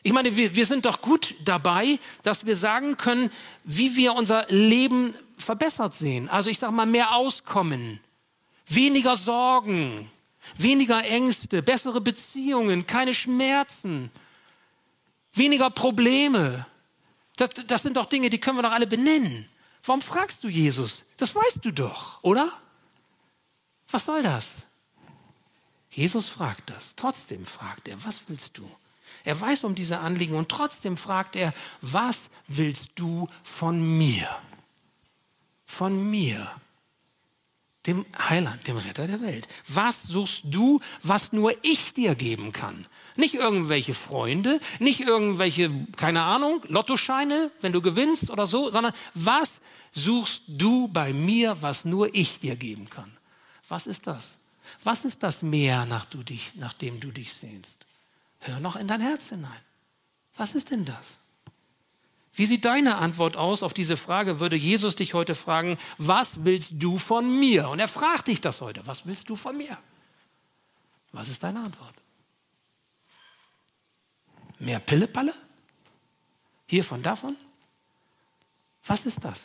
Ich meine, wir, wir sind doch gut dabei, dass wir sagen können, wie wir unser Leben verbessert sehen. Also ich sage mal, mehr Auskommen, weniger Sorgen, weniger Ängste, bessere Beziehungen, keine Schmerzen, weniger Probleme. Das, das sind doch Dinge, die können wir doch alle benennen. Warum fragst du Jesus? Das weißt du doch, oder? Was soll das? Jesus fragt das. Trotzdem fragt er, was willst du? Er weiß um diese Anliegen und trotzdem fragt er, was willst du von mir? Von mir, dem Heiland, dem Retter der Welt. Was suchst du, was nur ich dir geben kann? Nicht irgendwelche Freunde, nicht irgendwelche, keine Ahnung, Lottoscheine, wenn du gewinnst oder so, sondern was suchst du bei mir, was nur ich dir geben kann? Was ist das? Was ist das Meer, nach, du dich, nach dem du dich sehnst? Hör noch in dein Herz hinein. Was ist denn das? Wie sieht deine Antwort aus auf diese Frage? Würde Jesus dich heute fragen, was willst du von mir? Und er fragt dich das heute, was willst du von mir? Was ist deine Antwort? Mehr Pillepalle? Hiervon, davon? Was ist das?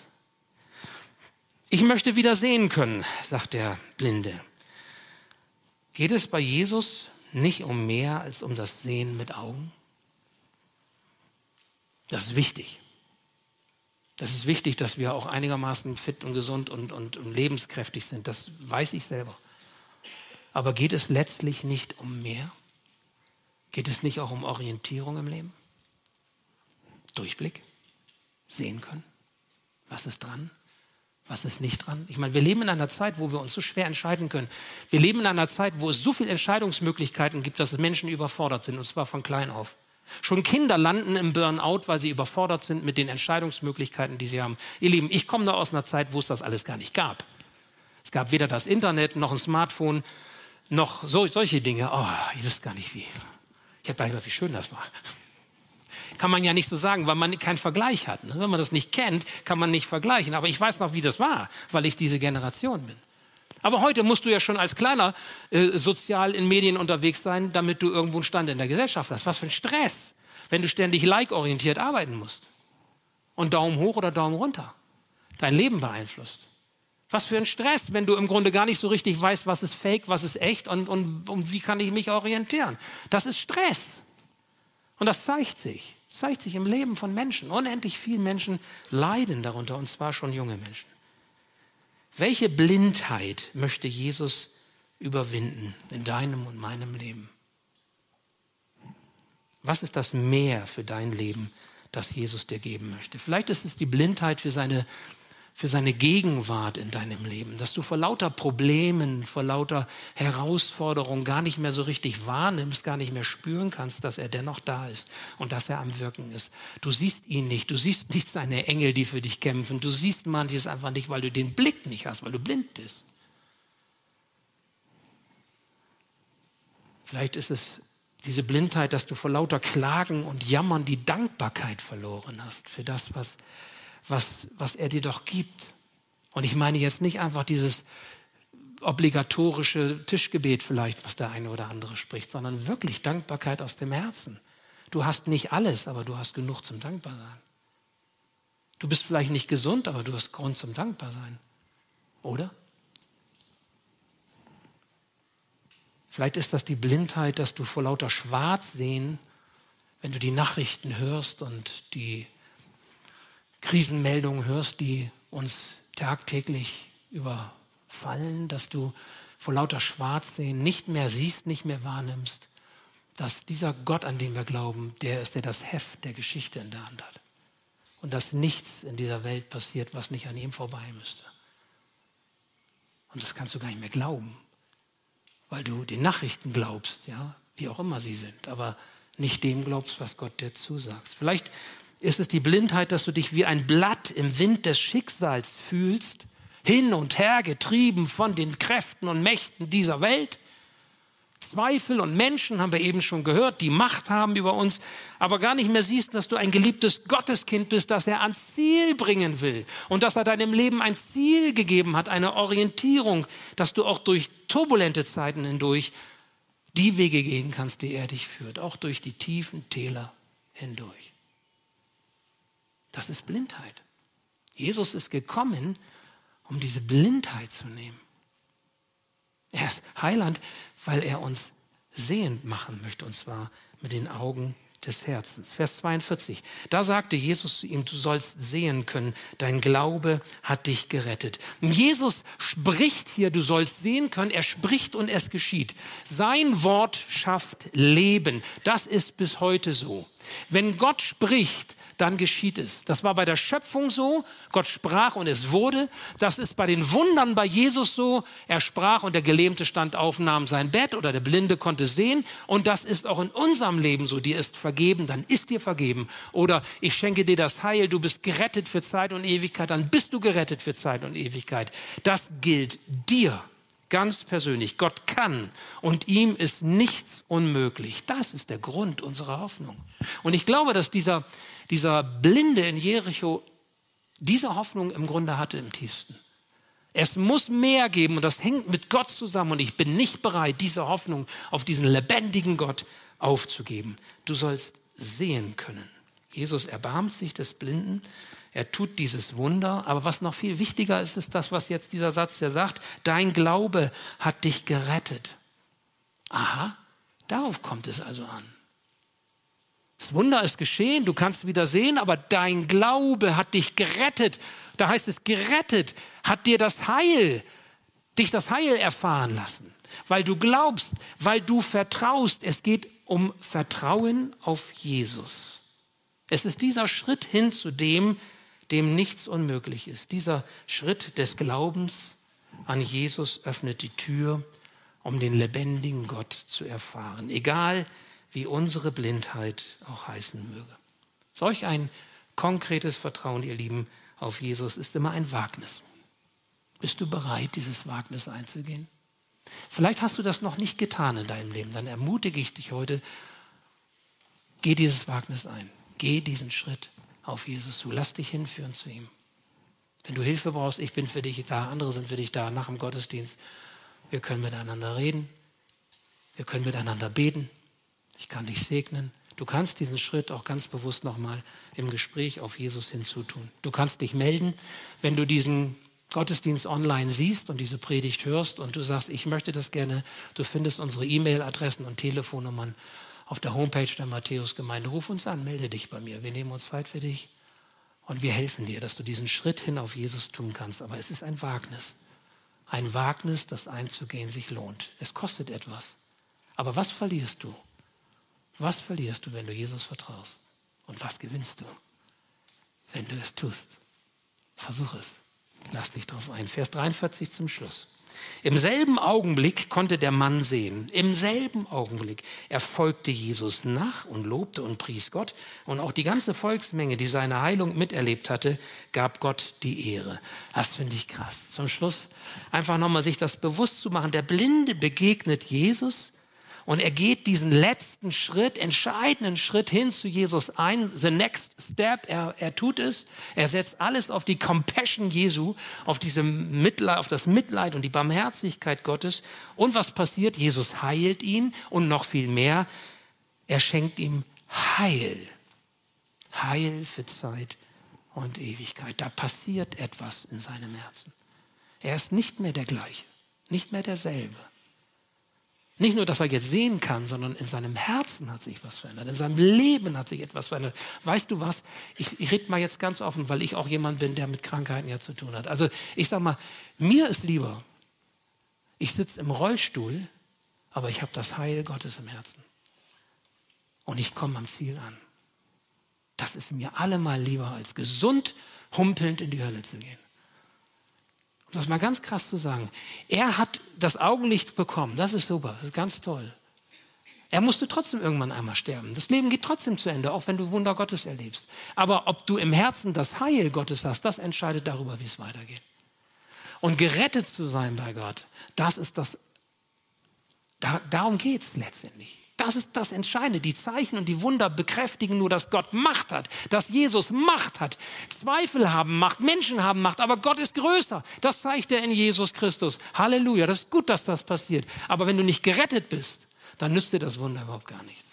Ich möchte wieder sehen können, sagt der Blinde. Geht es bei Jesus nicht um mehr als um das Sehen mit Augen? Das ist wichtig. Das ist wichtig, dass wir auch einigermaßen fit und gesund und, und, und lebenskräftig sind. Das weiß ich selber. Aber geht es letztlich nicht um mehr? Geht es nicht auch um Orientierung im Leben? Durchblick? Sehen können? Was ist dran? Was ist nicht dran? Ich meine, wir leben in einer Zeit, wo wir uns so schwer entscheiden können. Wir leben in einer Zeit, wo es so viele Entscheidungsmöglichkeiten gibt, dass Menschen überfordert sind, und zwar von klein auf. Schon Kinder landen im Burnout, weil sie überfordert sind mit den Entscheidungsmöglichkeiten, die sie haben. Ihr Lieben, ich komme da aus einer Zeit, wo es das alles gar nicht gab. Es gab weder das Internet noch ein Smartphone, noch so, solche Dinge. Oh, ihr wisst gar nicht wie. Ich habe gesagt, wie schön das war kann man ja nicht so sagen, weil man keinen Vergleich hat. Ne? Wenn man das nicht kennt, kann man nicht vergleichen. Aber ich weiß noch, wie das war, weil ich diese Generation bin. Aber heute musst du ja schon als Kleiner äh, sozial in Medien unterwegs sein, damit du irgendwo einen Stand in der Gesellschaft hast. Was für ein Stress, wenn du ständig like-orientiert arbeiten musst. Und Daumen hoch oder Daumen runter. Dein Leben beeinflusst. Was für ein Stress, wenn du im Grunde gar nicht so richtig weißt, was ist fake, was ist echt und, und, und wie kann ich mich orientieren. Das ist Stress. Und das zeigt sich zeigt sich im Leben von Menschen. Unendlich viele Menschen leiden darunter, und zwar schon junge Menschen. Welche Blindheit möchte Jesus überwinden in deinem und meinem Leben? Was ist das Mehr für dein Leben, das Jesus dir geben möchte? Vielleicht ist es die Blindheit für seine für seine Gegenwart in deinem Leben, dass du vor lauter Problemen, vor lauter Herausforderungen gar nicht mehr so richtig wahrnimmst, gar nicht mehr spüren kannst, dass er dennoch da ist und dass er am Wirken ist. Du siehst ihn nicht, du siehst nicht seine Engel, die für dich kämpfen, du siehst manches einfach nicht, weil du den Blick nicht hast, weil du blind bist. Vielleicht ist es diese Blindheit, dass du vor lauter Klagen und Jammern die Dankbarkeit verloren hast für das, was was, was er dir doch gibt. Und ich meine jetzt nicht einfach dieses obligatorische Tischgebet vielleicht, was der eine oder andere spricht, sondern wirklich Dankbarkeit aus dem Herzen. Du hast nicht alles, aber du hast genug zum Dankbarsein. Du bist vielleicht nicht gesund, aber du hast Grund zum Dankbarsein. Oder? Vielleicht ist das die Blindheit, dass du vor lauter Schwarzsehen, wenn du die Nachrichten hörst und die Krisenmeldungen hörst, die uns tagtäglich über, fallen, dass du vor lauter Schwarzsehen nicht mehr siehst, nicht mehr wahrnimmst, dass dieser Gott, an den wir glauben, der ist, der das Heft der Geschichte in der Hand hat. Und dass nichts in dieser Welt passiert, was nicht an ihm vorbei müsste. Und das kannst du gar nicht mehr glauben, weil du den Nachrichten glaubst, ja, wie auch immer sie sind, aber nicht dem glaubst, was Gott dir zusagt. Vielleicht ist es die Blindheit, dass du dich wie ein Blatt im Wind des Schicksals fühlst, hin und her getrieben von den Kräften und Mächten dieser Welt. Zweifel und Menschen haben wir eben schon gehört, die Macht haben über uns, aber gar nicht mehr siehst, dass du ein geliebtes Gotteskind bist, das er ans Ziel bringen will und dass er deinem Leben ein Ziel gegeben hat, eine Orientierung, dass du auch durch turbulente Zeiten hindurch die Wege gehen kannst, die er dich führt, auch durch die tiefen Täler hindurch. Das ist Blindheit. Jesus ist gekommen, um diese Blindheit zu nehmen. Er ist Heiland, weil er uns sehend machen möchte, und zwar mit den Augen des Herzens. Vers 42. Da sagte Jesus zu ihm, du sollst sehen können, dein Glaube hat dich gerettet. Jesus spricht hier, du sollst sehen können, er spricht und es geschieht. Sein Wort schafft Leben. Das ist bis heute so. Wenn Gott spricht, dann geschieht es. Das war bei der Schöpfung so, Gott sprach und es wurde. Das ist bei den Wundern bei Jesus so, er sprach und der Gelähmte stand auf, nahm sein Bett oder der Blinde konnte sehen. Und das ist auch in unserem Leben so, dir ist vergeben, dann ist dir vergeben. Oder ich schenke dir das Heil, du bist gerettet für Zeit und Ewigkeit, dann bist du gerettet für Zeit und Ewigkeit. Das gilt dir ganz persönlich. Gott kann und ihm ist nichts unmöglich. Das ist der Grund unserer Hoffnung. Und ich glaube, dass dieser, dieser Blinde in Jericho diese Hoffnung im Grunde hatte im tiefsten. Es muss mehr geben und das hängt mit Gott zusammen und ich bin nicht bereit, diese Hoffnung auf diesen lebendigen Gott aufzugeben. Du sollst sehen können. Jesus erbarmt sich des Blinden, er tut dieses Wunder, aber was noch viel wichtiger ist, ist das, was jetzt dieser Satz der sagt, dein Glaube hat dich gerettet. Aha, darauf kommt es also an. Das Wunder ist geschehen, du kannst wieder sehen, aber dein Glaube hat dich gerettet. Da heißt es, gerettet hat dir das Heil, dich das Heil erfahren lassen, weil du glaubst, weil du vertraust. Es geht um Vertrauen auf Jesus. Es ist dieser Schritt hin zu dem, dem nichts unmöglich ist. Dieser Schritt des Glaubens an Jesus öffnet die Tür, um den lebendigen Gott zu erfahren. Egal, wie unsere Blindheit auch heißen möge. Solch ein konkretes Vertrauen, ihr Lieben, auf Jesus ist immer ein Wagnis. Bist du bereit, dieses Wagnis einzugehen? Vielleicht hast du das noch nicht getan in deinem Leben. Dann ermutige ich dich heute, geh dieses Wagnis ein. Geh diesen Schritt auf Jesus zu. Lass dich hinführen zu ihm. Wenn du Hilfe brauchst, ich bin für dich da, andere sind für dich da nach dem Gottesdienst. Wir können miteinander reden. Wir können miteinander beten. Ich kann dich segnen. Du kannst diesen Schritt auch ganz bewusst nochmal im Gespräch auf Jesus hinzutun. Du kannst dich melden, wenn du diesen Gottesdienst online siehst und diese Predigt hörst und du sagst, ich möchte das gerne. Du findest unsere E-Mail-Adressen und Telefonnummern auf der Homepage der Matthäusgemeinde. Ruf uns an, melde dich bei mir. Wir nehmen uns Zeit für dich und wir helfen dir, dass du diesen Schritt hin auf Jesus tun kannst. Aber es ist ein Wagnis. Ein Wagnis, das einzugehen sich lohnt. Es kostet etwas. Aber was verlierst du? Was verlierst du, wenn du Jesus vertraust? Und was gewinnst du, wenn du es tust? Versuch es. Lass dich darauf ein. Vers 43 zum Schluss. Im selben Augenblick konnte der Mann sehen, im selben Augenblick. Er folgte Jesus nach und lobte und pries Gott. Und auch die ganze Volksmenge, die seine Heilung miterlebt hatte, gab Gott die Ehre. Das finde ich krass. Zum Schluss einfach nochmal sich das bewusst zu machen. Der Blinde begegnet Jesus und er geht diesen letzten Schritt, entscheidenden Schritt hin zu Jesus ein. The next step, er, er tut es. Er setzt alles auf die Compassion Jesu, auf, diese Mitleid, auf das Mitleid und die Barmherzigkeit Gottes. Und was passiert? Jesus heilt ihn und noch viel mehr. Er schenkt ihm Heil. Heil für Zeit und Ewigkeit. Da passiert etwas in seinem Herzen. Er ist nicht mehr der gleiche, nicht mehr derselbe. Nicht nur, dass er jetzt sehen kann, sondern in seinem Herzen hat sich was verändert. In seinem Leben hat sich etwas verändert. Weißt du was? Ich, ich rede mal jetzt ganz offen, weil ich auch jemand bin, der mit Krankheiten ja zu tun hat. Also ich sage mal, mir ist lieber, Ich sitze im Rollstuhl, aber ich habe das Heil Gottes im Herzen. Und ich komme am Ziel an. Das ist mir allemal lieber, als gesund humpelnd in die Hölle zu gehen. Das mal ganz krass zu sagen. Er hat das Augenlicht bekommen. Das ist super. Das ist ganz toll. Er musste trotzdem irgendwann einmal sterben. Das Leben geht trotzdem zu Ende, auch wenn du Wunder Gottes erlebst. Aber ob du im Herzen das Heil Gottes hast, das entscheidet darüber, wie es weitergeht. Und gerettet zu sein bei Gott, das ist das, da, darum geht es letztendlich. Das ist das Entscheidende. Die Zeichen und die Wunder bekräftigen nur, dass Gott Macht hat, dass Jesus Macht hat. Zweifel haben Macht, Menschen haben Macht, aber Gott ist größer. Das zeigt er in Jesus Christus. Halleluja. Das ist gut, dass das passiert. Aber wenn du nicht gerettet bist, dann nützt dir das Wunder überhaupt gar nichts.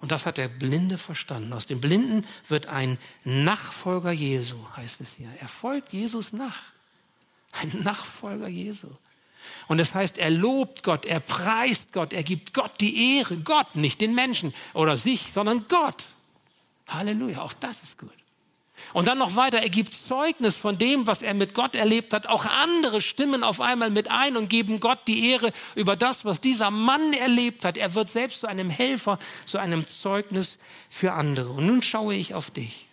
Und das hat der Blinde verstanden. Aus dem Blinden wird ein Nachfolger Jesu, heißt es hier. Er folgt Jesus nach. Ein Nachfolger Jesu. Und das heißt, er lobt Gott, er preist Gott, er gibt Gott die Ehre. Gott, nicht den Menschen oder sich, sondern Gott. Halleluja, auch das ist gut. Und dann noch weiter, er gibt Zeugnis von dem, was er mit Gott erlebt hat. Auch andere stimmen auf einmal mit ein und geben Gott die Ehre über das, was dieser Mann erlebt hat. Er wird selbst zu einem Helfer, zu einem Zeugnis für andere. Und nun schaue ich auf dich.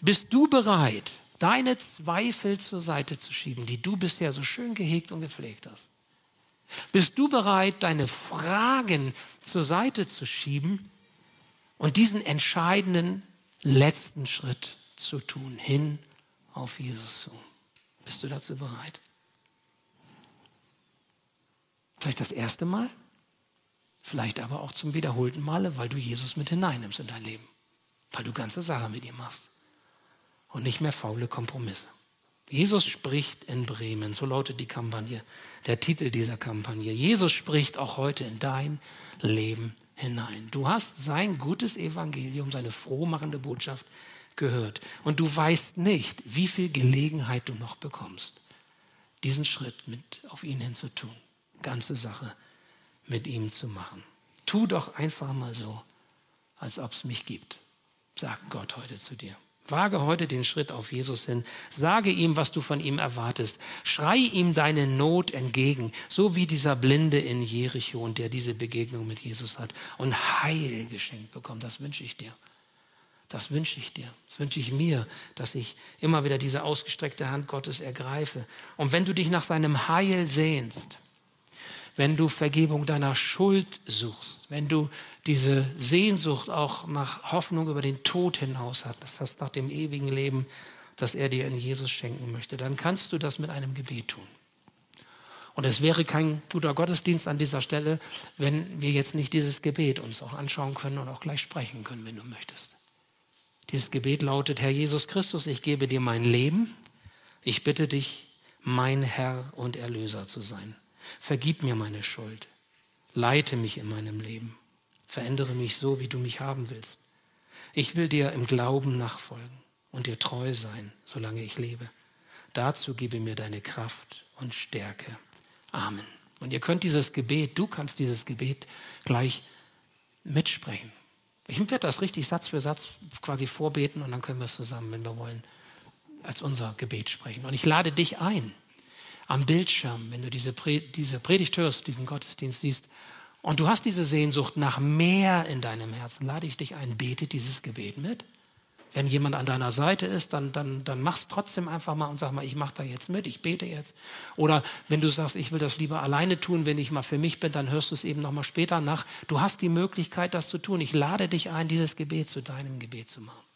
Bist du bereit, deine Zweifel zur Seite zu schieben, die du bisher so schön gehegt und gepflegt hast? Bist du bereit, deine Fragen zur Seite zu schieben und diesen entscheidenden letzten Schritt zu tun, hin auf Jesus zu? Bist du dazu bereit? Vielleicht das erste Mal, vielleicht aber auch zum wiederholten Male, weil du Jesus mit hineinnimmst in dein Leben, weil du ganze Sache mit ihm machst und nicht mehr faule Kompromisse. Jesus spricht in Bremen, so lautet die Kampagne, der Titel dieser Kampagne. Jesus spricht auch heute in dein Leben hinein. Du hast sein gutes Evangelium, seine frohmachende Botschaft gehört. Und du weißt nicht, wie viel Gelegenheit du noch bekommst, diesen Schritt mit auf ihn hinzutun, ganze Sache mit ihm zu machen. Tu doch einfach mal so, als ob es mich gibt, sagt Gott heute zu dir. Wage heute den Schritt auf Jesus hin. Sage ihm, was du von ihm erwartest. Schrei ihm deine Not entgegen, so wie dieser Blinde in Jericho der diese Begegnung mit Jesus hat und Heil geschenkt bekommt. Das wünsche ich dir. Das wünsche ich dir. Das wünsche ich mir, dass ich immer wieder diese ausgestreckte Hand Gottes ergreife. Und wenn du dich nach seinem Heil sehnst, wenn du Vergebung deiner Schuld suchst, wenn du diese Sehnsucht auch nach Hoffnung über den Tod hinaus hast, das heißt nach dem ewigen Leben, das er dir in Jesus schenken möchte, dann kannst du das mit einem Gebet tun. Und es wäre kein guter Gottesdienst an dieser Stelle, wenn wir jetzt nicht dieses Gebet uns auch anschauen können und auch gleich sprechen können, wenn du möchtest. Dieses Gebet lautet, Herr Jesus Christus, ich gebe dir mein Leben. Ich bitte dich, mein Herr und Erlöser zu sein. Vergib mir meine Schuld. Leite mich in meinem Leben. Verändere mich so, wie du mich haben willst. Ich will dir im Glauben nachfolgen und dir treu sein, solange ich lebe. Dazu gebe mir deine Kraft und Stärke. Amen. Und ihr könnt dieses Gebet, du kannst dieses Gebet gleich mitsprechen. Ich werde das richtig Satz für Satz quasi vorbeten und dann können wir es zusammen, wenn wir wollen, als unser Gebet sprechen. Und ich lade dich ein, am Bildschirm, wenn du diese, diese Predigt hörst, diesen Gottesdienst siehst, und du hast diese Sehnsucht nach mehr in deinem Herzen, lade ich dich ein, bete dieses Gebet mit. Wenn jemand an deiner Seite ist, dann, dann, dann mach's trotzdem einfach mal und sag mal, ich mache da jetzt mit, ich bete jetzt. Oder wenn du sagst, ich will das lieber alleine tun, wenn ich mal für mich bin, dann hörst du es eben nochmal später nach. Du hast die Möglichkeit, das zu tun. Ich lade dich ein, dieses Gebet zu deinem Gebet zu machen.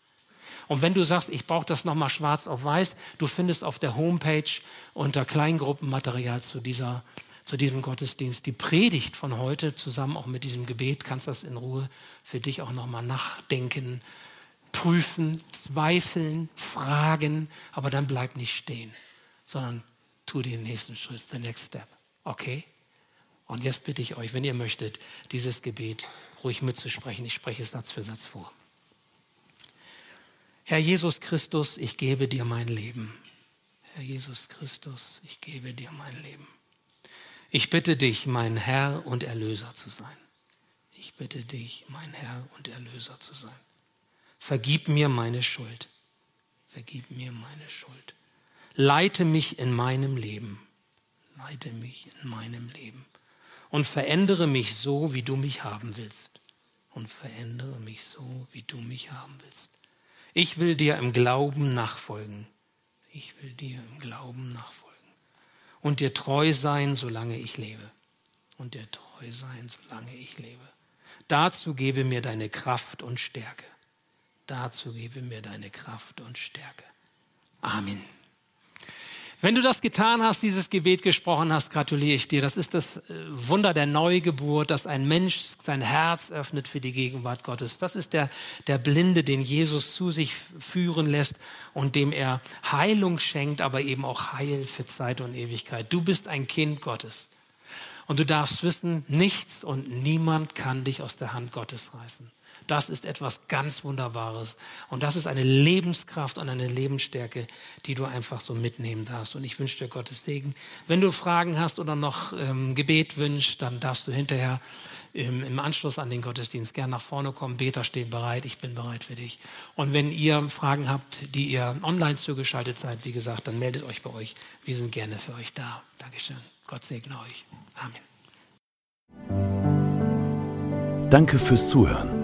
Und wenn du sagst, ich brauche das nochmal schwarz auf weiß, du findest auf der Homepage unter Kleingruppenmaterial zu, dieser, zu diesem Gottesdienst die Predigt von heute zusammen auch mit diesem Gebet. Kannst das in Ruhe für dich auch nochmal nachdenken, prüfen, zweifeln, fragen, aber dann bleib nicht stehen, sondern tu den nächsten Schritt, the next step. Okay? Und jetzt bitte ich euch, wenn ihr möchtet, dieses Gebet ruhig mitzusprechen. Ich spreche es Satz für Satz vor. Herr Jesus Christus, ich gebe dir mein Leben. Herr Jesus Christus, ich gebe dir mein Leben. Ich bitte dich, mein Herr und Erlöser zu sein. Ich bitte dich, mein Herr und Erlöser zu sein. Vergib mir meine Schuld. Vergib mir meine Schuld. Leite mich in meinem Leben. leite mich in meinem Leben und verändere mich so, wie du mich haben willst. Und verändere mich so, wie du mich haben willst. Ich will dir im Glauben nachfolgen. Ich will dir im Glauben nachfolgen. Und dir treu sein, solange ich lebe. Und dir treu sein, solange ich lebe. Dazu gebe mir deine Kraft und Stärke. Dazu gebe mir deine Kraft und Stärke. Amen. Wenn du das getan hast, dieses Gebet gesprochen hast, gratuliere ich dir. Das ist das äh, Wunder der Neugeburt, dass ein Mensch sein Herz öffnet für die Gegenwart Gottes. Das ist der, der Blinde, den Jesus zu sich führen lässt und dem er Heilung schenkt, aber eben auch Heil für Zeit und Ewigkeit. Du bist ein Kind Gottes. Und du darfst wissen, nichts und niemand kann dich aus der Hand Gottes reißen. Das ist etwas ganz Wunderbares. Und das ist eine Lebenskraft und eine Lebensstärke, die du einfach so mitnehmen darfst. Und ich wünsche dir Gottes Segen. Wenn du Fragen hast oder noch ähm, Gebet wünschst, dann darfst du hinterher im, im Anschluss an den Gottesdienst gern nach vorne kommen. Beter steht bereit, ich bin bereit für dich. Und wenn ihr Fragen habt, die ihr online zugeschaltet seid, wie gesagt, dann meldet euch bei euch. Wir sind gerne für euch da. Dankeschön. Gott segne euch. Amen. Danke fürs Zuhören.